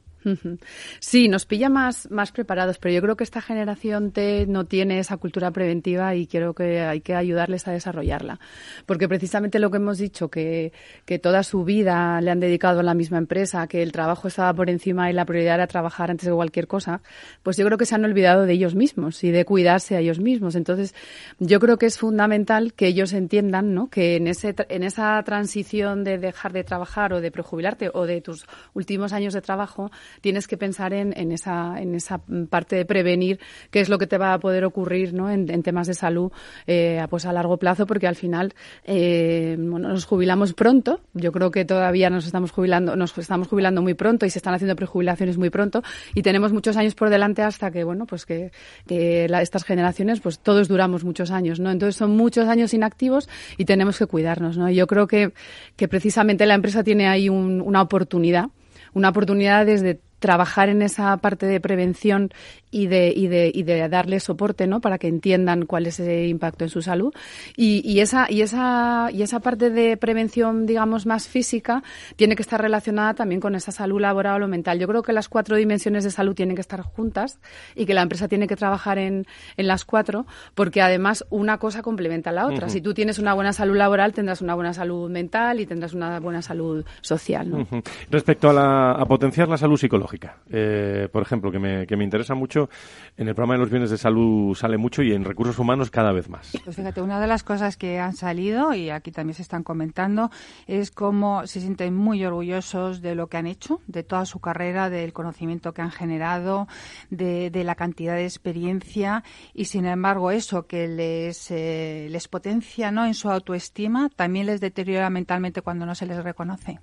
Sí, nos pilla más, más preparados, pero yo creo que esta generación T no tiene esa cultura preventiva y creo que hay que ayudarles a desarrollarla. Porque precisamente lo que hemos dicho, que, que toda su vida le han dedicado a la misma empresa, que el trabajo estaba por encima y la prioridad era trabajar antes de cualquier cosa, pues yo creo que se han olvidado de ellos mismos y de cuidarse a ellos mismos. Entonces, yo creo que es fundamental que ellos entiendan ¿no? que en, ese, en esa transición de dejar de trabajar o de prejubilarte o de tus últimos años de trabajo, tienes que pensar en, en, esa, en esa parte de prevenir qué es lo que te va a poder ocurrir ¿no? en, temas de salud eh, pues a largo plazo, porque al final eh, bueno, nos jubilamos pronto. Yo creo que todavía nos estamos jubilando, nos estamos jubilando muy pronto y se están haciendo prejubilaciones muy pronto y tenemos muchos años por delante hasta que bueno pues que, que estas generaciones pues todos duramos muchos años, ¿no? Entonces son muchos años inactivos y tenemos que cuidarnos, ¿no? yo creo que, que precisamente la empresa tiene ahí una oportunidad una oportunidad desde trabajar en esa parte de prevención y de, y de, y de darle soporte, ¿no? Para que entiendan cuál es ese impacto en su salud. Y, y, esa, y, esa, y esa parte de prevención, digamos, más física, tiene que estar relacionada también con esa salud laboral o mental. Yo creo que las cuatro dimensiones de salud tienen que estar juntas y que la empresa tiene que trabajar en, en las cuatro, porque además una cosa complementa a la otra. Si tú tienes una buena salud laboral, tendrás una buena salud mental y tendrás una buena salud social, ¿no? Respecto a, la, a potenciar la salud psicológica, eh, por ejemplo, que me, que me interesa mucho en el programa de los bienes de salud sale mucho y en recursos humanos cada vez más. Pues fíjate, una de las cosas que han salido y aquí también se están comentando es cómo se sienten muy orgullosos de lo que han hecho, de toda su carrera, del conocimiento que han generado, de, la cantidad de experiencia y sin embargo eso que les, eh, les potencia ¿no? en su autoestima también les deteriora mentalmente cuando no se les reconoce.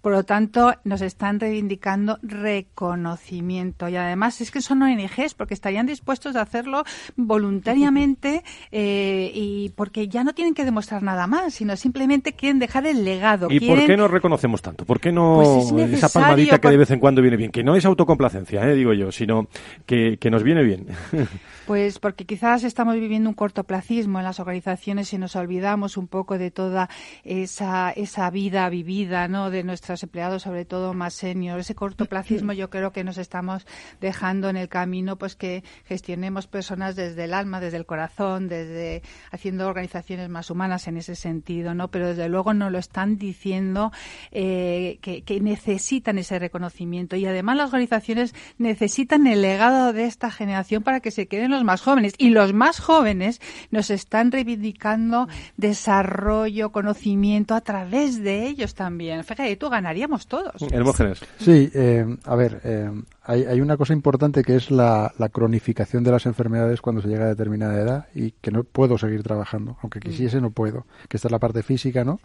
Por lo tanto, nos están reivindicando reconocimiento y además es que son ONG porque estarían dispuestos a hacerlo voluntariamente <laughs> eh, y porque ya no tienen que demostrar nada más, sino simplemente quieren dejar el legado. ¿Y por qué no reconocemos tanto? ¿Por qué no pues esa palmadita que de vez en cuando viene bien? Que no es autocomplacencia, eh, digo yo, sino que, que nos viene bien. <laughs> Pues porque quizás estamos viviendo un cortoplacismo en las organizaciones y nos olvidamos un poco de toda esa, esa vida vivida ¿no? de nuestros empleados, sobre todo más senior. Ese cortoplacismo yo <clears throat> creo que nos estamos dejando en el camino, pues que gestionemos personas desde el alma, desde el corazón, desde haciendo organizaciones más humanas en ese sentido, ¿no? Pero desde luego no lo están diciendo eh, que, que necesitan ese reconocimiento y además las organizaciones necesitan el legado de esta generación para que se queden los más jóvenes. Y los más jóvenes nos están reivindicando desarrollo, conocimiento a través de ellos también. Fíjate, tú ganaríamos todos. Hermógenes. Sí, eh, a ver, eh, hay, hay, una cosa importante que es la, la, cronificación de las enfermedades cuando se llega a determinada edad y que no puedo seguir trabajando. Aunque quisiese, no puedo. Que esta es la parte física, ¿no?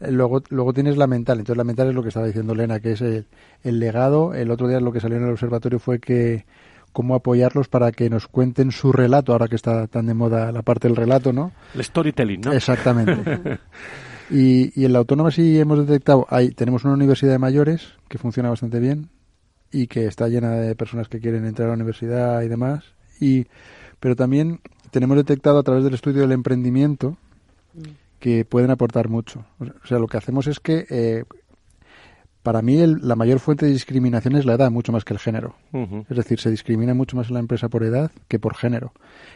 Mm. Luego, luego tienes la mental. Entonces, la mental es lo que estaba diciendo Lena, que es el, el legado. El otro día lo que salió en el observatorio fue que cómo apoyarlos para que nos cuenten su relato, ahora que está tan de moda la parte del relato, ¿no? El storytelling, ¿no? Exactamente. <laughs> y, y en la autónoma sí hemos detectado, hay, tenemos una universidad de mayores que funciona bastante bien y que está llena de personas que quieren entrar a la universidad y demás, y, pero también tenemos detectado a través del estudio del emprendimiento que pueden aportar mucho. O sea, lo que hacemos es que eh, para mí la mayor fuente de discriminación es la edad, mucho más que el género. Es decir, se discrimina mucho más en la empresa por edad que por género.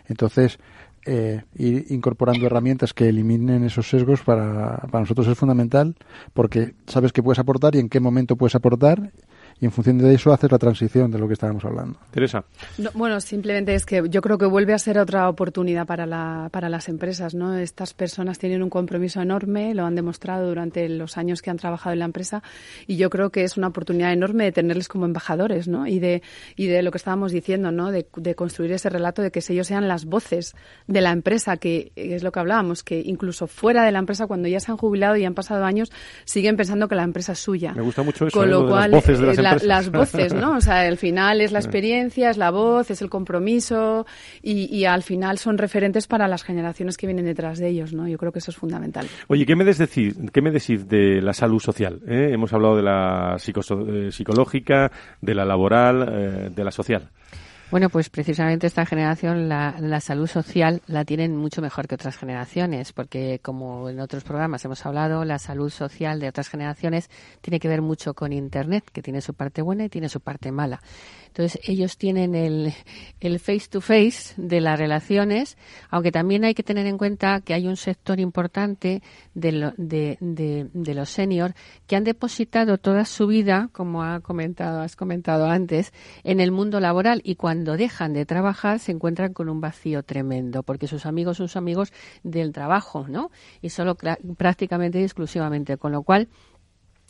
Entonces, eh, ir incorporando herramientas que eliminen esos sesgos para, para nosotros es fundamental porque sabes que puedes aportar y en qué momento puedes aportar y en función de eso haces la transición de lo que estábamos hablando. Teresa. bueno, simplemente es que yo creo que vuelve a ser otra oportunidad para, la, para las empresas. ¿no? Estas personas tienen un compromiso enorme, lo han demostrado durante los años que han trabajado en la empresa y yo creo que es una oportunidad enorme de tenerles como embajadores ¿no? y, de, y de lo que estábamos diciendo, ¿no? de, de construir ese relato de que ellos sean las voces de la empresa, que es lo que hablábamos, que incluso fuera de la empresa, cuando ya se han jubilado y han pasado años, siguen pensando que la empresa es suya. Me gusta mucho eso, Con ¿eh? lo, cual, las voces de las las voces, ¿no? O sea, al final es la experiencia, es la voz, es el compromiso y, y, al final son referentes para las generaciones que vienen detrás de ellos, ¿no? Yo creo que eso es fundamental. Oye, ¿qué me, decís, qué me decís de la salud social? Eh? Hemos hablado de la eh, psicológica, de la laboral, eh, de la social. Bueno, pues precisamente esta generación la, la, salud social la tienen mucho mejor que otras generaciones, porque como en otros programas hemos hablado, la salud social de otras generaciones tiene que ver mucho con Internet, que tiene su parte buena y tiene su parte mala. Entonces, ellos tienen el, el face to face de las relaciones, aunque también hay que tener en cuenta que hay un sector importante de, de, de, de los seniors que han depositado toda su vida, como ha comentado, has comentado antes, en el mundo laboral y cuando dejan de trabajar se encuentran con un vacío tremendo, porque sus amigos son amigos del trabajo, ¿no? Y solo prácticamente y exclusivamente, con lo cual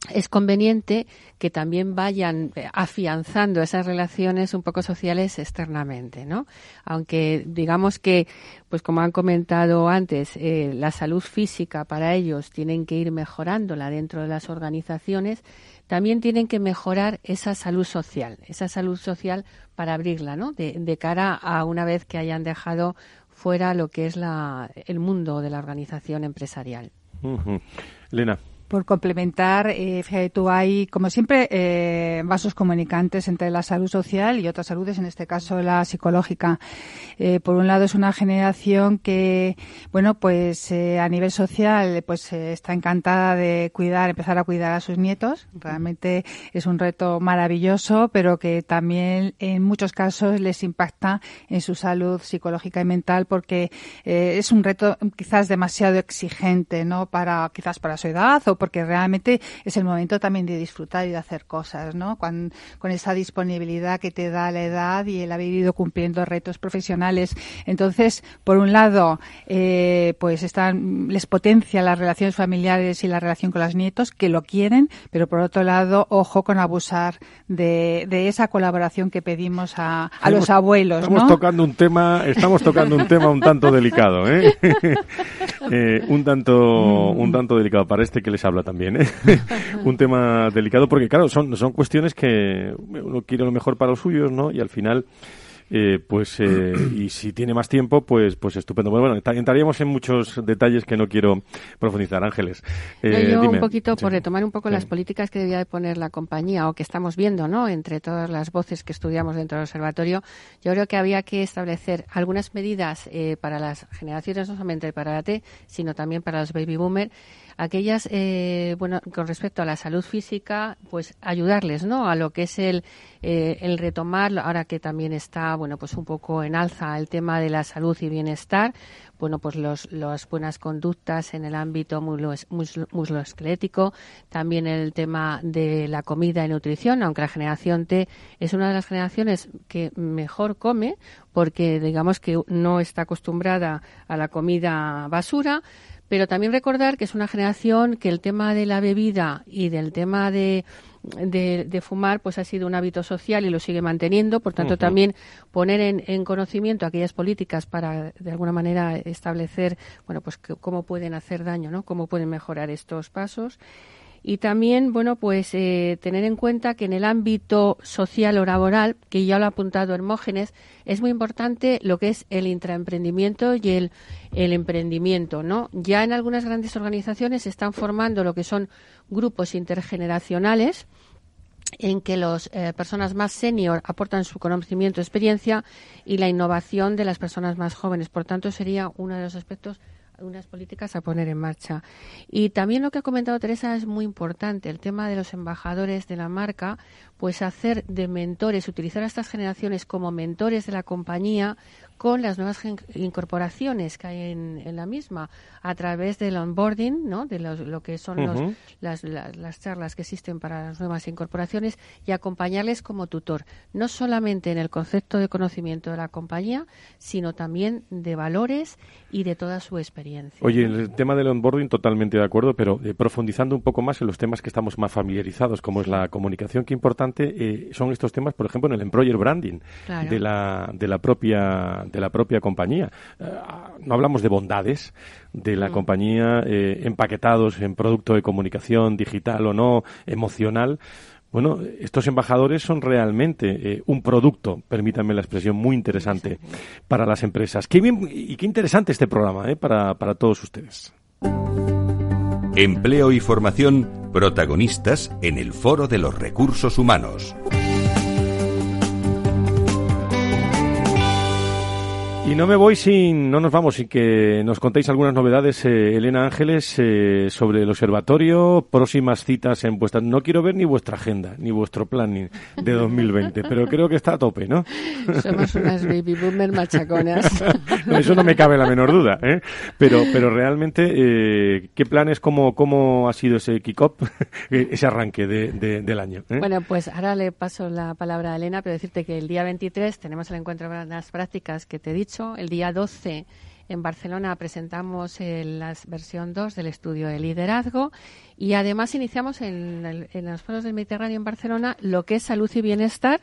es conveniente que también vayan eh, afianzando esas relaciones un poco sociales externamente, ¿no? Aunque digamos que, pues como han comentado antes, eh, la salud física para ellos tienen que ir mejorándola dentro de las organizaciones, también tienen que mejorar esa salud social, esa salud social para abrirla, ¿no? De, cara a una vez que hayan dejado fuera lo que es la, el mundo de la organización empresarial. Lena por complementar, eh, fíjate tú, hay, como siempre, eh, vasos comunicantes entre la salud social y otras saludes, en este caso la psicológica. Eh, por un lado, es una generación que, bueno, pues eh, a nivel social, pues eh, está encantada de cuidar, empezar a cuidar a sus nietos. Realmente es un reto maravilloso, pero que también en muchos casos les impacta en su salud psicológica y mental porque es un reto quizás demasiado exigente, ¿no? Para, quizás para su edad o porque realmente es el momento también de disfrutar y de hacer cosas, ¿no? Con, esa disponibilidad que te da la edad y el haber ido cumpliendo retos profesionales. Entonces, por un lado, eh, pues están, les potencia las relaciones familiares y la relación con los nietos, que lo quieren, pero por otro lado, ojo con abusar de, esa colaboración que pedimos a, los abuelos, Estamos tocando un tema, estamos tocando un tema un tanto delicado, ¿eh? <laughs> eh un tanto, un tanto delicado para este que les habla también, ¿eh? <laughs> un tema delicado porque, claro, son, son cuestiones que uno quiere lo mejor para los suyos, ¿no? Y al final eh, pues eh, y si tiene más tiempo, pues pues estupendo. Bueno, bueno entraríamos en muchos detalles que no quiero profundizar, Ángeles. Eh, yo un poquito por retomar un poco las políticas que debía de poner la compañía o que estamos viendo, ¿no? Entre todas las voces que estudiamos dentro del observatorio, yo creo que había que establecer algunas medidas eh, para las generaciones no solamente para la T, sino también para los baby boomers aquellas, eh, bueno, con respecto a la salud física, pues ayudarles, ¿no? A lo que es el, eh, el retomar, ahora que también está, bueno, pues un poco en alza el tema de la salud y bienestar, bueno, pues los, las buenas conductas en el ámbito musloesquelético, también el tema de la comida y nutrición, aunque la generación T es una de las generaciones que mejor come, porque digamos que no está acostumbrada a la comida basura, pero también recordar que es una generación que el tema de la bebida y del tema de, de, fumar pues ha sido un hábito social y lo sigue manteniendo. Por tanto, también poner en, en, conocimiento aquellas políticas para, de alguna manera, establecer bueno, pues cómo pueden hacer daño, ¿no? cómo pueden mejorar estos pasos. Y también, bueno, pues eh, tener en cuenta que en el ámbito social o laboral, que ya lo ha apuntado Hermógenes, es muy importante lo que es el intraemprendimiento y el, el emprendimiento, ¿no? Ya en algunas grandes organizaciones se están formando lo que son grupos intergeneracionales, en que las eh, personas más senior aportan su conocimiento, experiencia y la innovación de las personas más jóvenes. Por tanto, sería uno de los aspectos unas políticas a poner en marcha. Y también lo que ha comentado Teresa es muy importante, el tema de los embajadores de la marca, pues hacer de mentores, utilizar a estas generaciones como mentores de la compañía con las nuevas incorporaciones que hay en, la misma a través del onboarding, ¿no? de lo que son las, las, charlas que existen para las nuevas incorporaciones y acompañarles como tutor, no solamente en el concepto de conocimiento de la compañía, sino también de valores y de toda su experiencia. Oye, el tema del onboarding totalmente de acuerdo, pero eh, profundizando un poco más en los temas que estamos más familiarizados, como es la comunicación, qué importante eh, son estos temas, por ejemplo, en el employer branding de la de la propia de la propia compañía. Eh, no hablamos de bondades de la mm. compañía eh, empaquetados en producto de comunicación digital o no, emocional. Bueno, estos embajadores son realmente eh, un producto, permítanme la expresión, muy interesante para las empresas. Qué bien y qué interesante este programa para, para todos ustedes. Empleo y formación protagonistas en el Foro de los Recursos Humanos. No me voy sin, no nos vamos sin que nos contéis algunas novedades, eh, Elena Ángeles, eh, sobre el observatorio, próximas citas en vuestra. No quiero ver ni vuestra agenda, ni vuestro planning de 2020, pero creo que está a tope, ¿no? Somos unas baby boomer machaconas. <laughs> eso no me cabe la menor duda, ¿eh? Pero, pero realmente, eh, ¿qué planes, cómo, cómo ha sido ese kick-off, <laughs> ese arranque de, del año? Eh? Bueno, pues ahora le paso la palabra a Elena, pero decirte que el día 23 tenemos el encuentro de las prácticas que te he dicho el día 12 en Barcelona presentamos la versión 2 del estudio de liderazgo y además iniciamos en, los foros del Mediterráneo en Barcelona lo que es salud y bienestar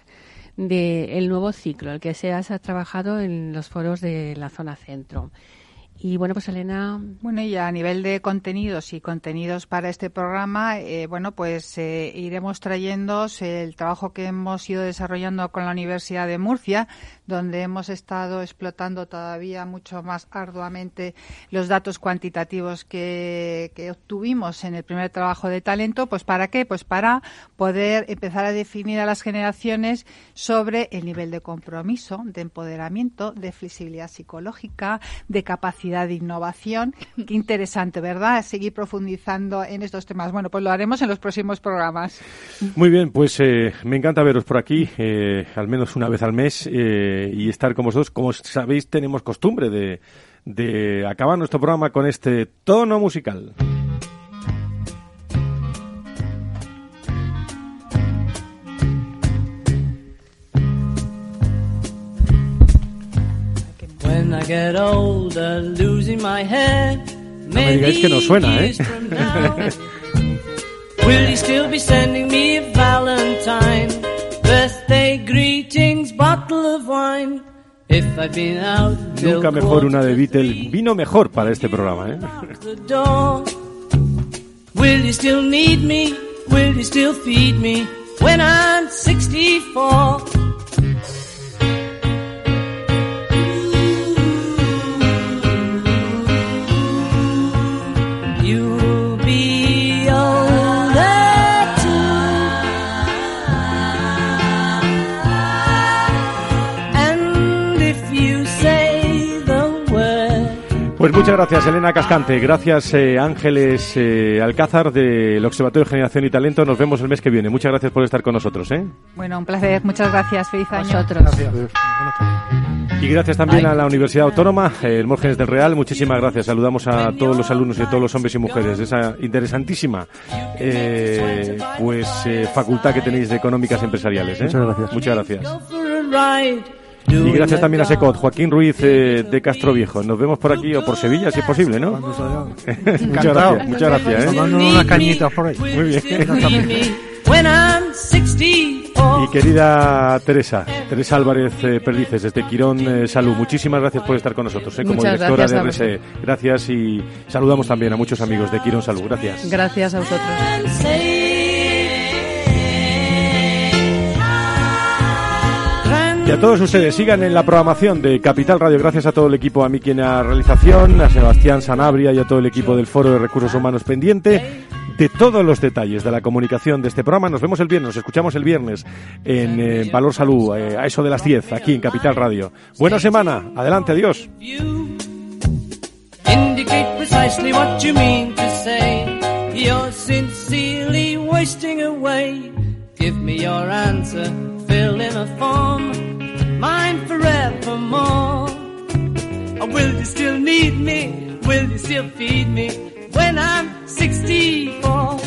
del nuevo ciclo, el que se ha trabajado en los foros de la zona centro. Y bueno, pues Elena. Bueno, y a nivel de contenidos y contenidos para este programa, eh, bueno, pues eh, iremos trayendo el trabajo que hemos ido desarrollando con la Universidad de Murcia, donde hemos estado explotando todavía mucho más arduamente los datos cuantitativos que, obtuvimos en el primer trabajo de talento. Pues para qué? Pues para poder empezar a definir a las generaciones sobre el nivel de compromiso, de empoderamiento, de flexibilidad psicológica, de capacidad de innovación. Qué interesante, ¿verdad? Seguir profundizando en estos temas. Bueno, pues lo haremos en los próximos programas. Muy bien, pues eh, me encanta veros por aquí, eh, al menos una vez al mes, eh, y estar con vosotros. Como sabéis, tenemos costumbre de, de acabar nuestro programa con este tono musical. No me digáis que no suena, ¿eh? Will you still be sending me a Valentine? Birthday greetings, bottle of wine. If I've been out Nunca mejor una de Beatle. Vino mejor para este programa, ¿eh? Will you still need me? Will you still feed me when I'm 64? Pues muchas gracias, Elena Cascante. Gracias, eh, Ángeles eh, Alcázar del Observatorio de Generación y Talento. Nos vemos el mes que viene. Muchas gracias por estar con nosotros. ¿eh? Bueno, un placer. Muchas gracias. Feliz año. Gracias. Y gracias también a la Universidad Autónoma, el Mórgenes del Real. Muchísimas gracias. Saludamos a todos los alumnos y a todos los hombres y mujeres de esa interesantísima pues facultad que tenéis de económicas empresariales. Muchas gracias. Muchas gracias. Y gracias también a Secot, Joaquín Ruiz eh, de Castro Viejo. Nos vemos por aquí o por Sevilla, si es posible, ¿no? <laughs> muchas gracias, muchas gracias. ¿eh? unas cañitas por ahí. Muy bien. Y querida Teresa, Teresa Álvarez eh, Perdices, desde Quirón eh, Salud, muchísimas gracias por estar con nosotros, eh, como directora de RSE. Gracias y saludamos también a muchos amigos de Quirón Salud. Gracias. Gracias a vosotros. Y a todos ustedes, sigan en la programación de Capital Radio. Gracias a todo el equipo, a mí en la realización, a Sebastián Sanabria y a todo el equipo del Foro de Recursos Humanos pendiente de todos los detalles de la comunicación de este programa. Nos vemos el viernes, nos escuchamos el viernes en eh, Valor Salud, eh, a eso de las 10, aquí en Capital Radio. Buena semana, adelante, adiós. Mine forevermore. Or will you still need me? Will you still feed me when I'm 64?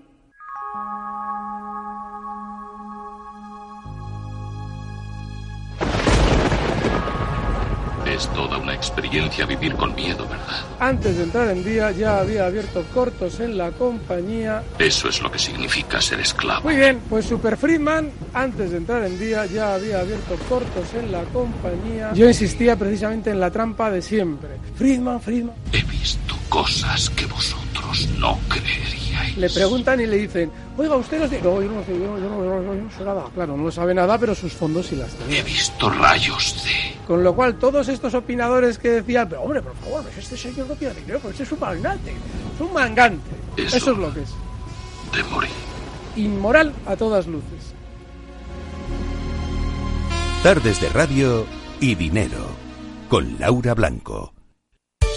Experiencia vivir con miedo, ¿verdad? Antes de entrar en día ya había abierto cortos en la compañía. Eso es lo que significa ser esclavo. Muy bien, pues Super Friedman, antes de entrar en día ya había abierto cortos en la compañía. Yo insistía precisamente en la trampa de siempre. Friedman, Friedman. He visto cosas que vosotros no creeríais. Le preguntan y le dicen, oiga, usted los... No, yo no sé, yo, yo no, yo no- yo no sé nada. Claro, no sabe nada, pero sus fondos sí las tenía. He visto rayos de... Con lo cual, todos estos opinadores que decían, pero hombre, por favor, pues este señor no tiene dinero, pues es un magnate, es un mangante. Eso. Eso es lo que es. de morir. Inmoral a todas luces. Tardes de radio y dinero. Con Laura Blanco.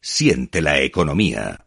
Siente la economía.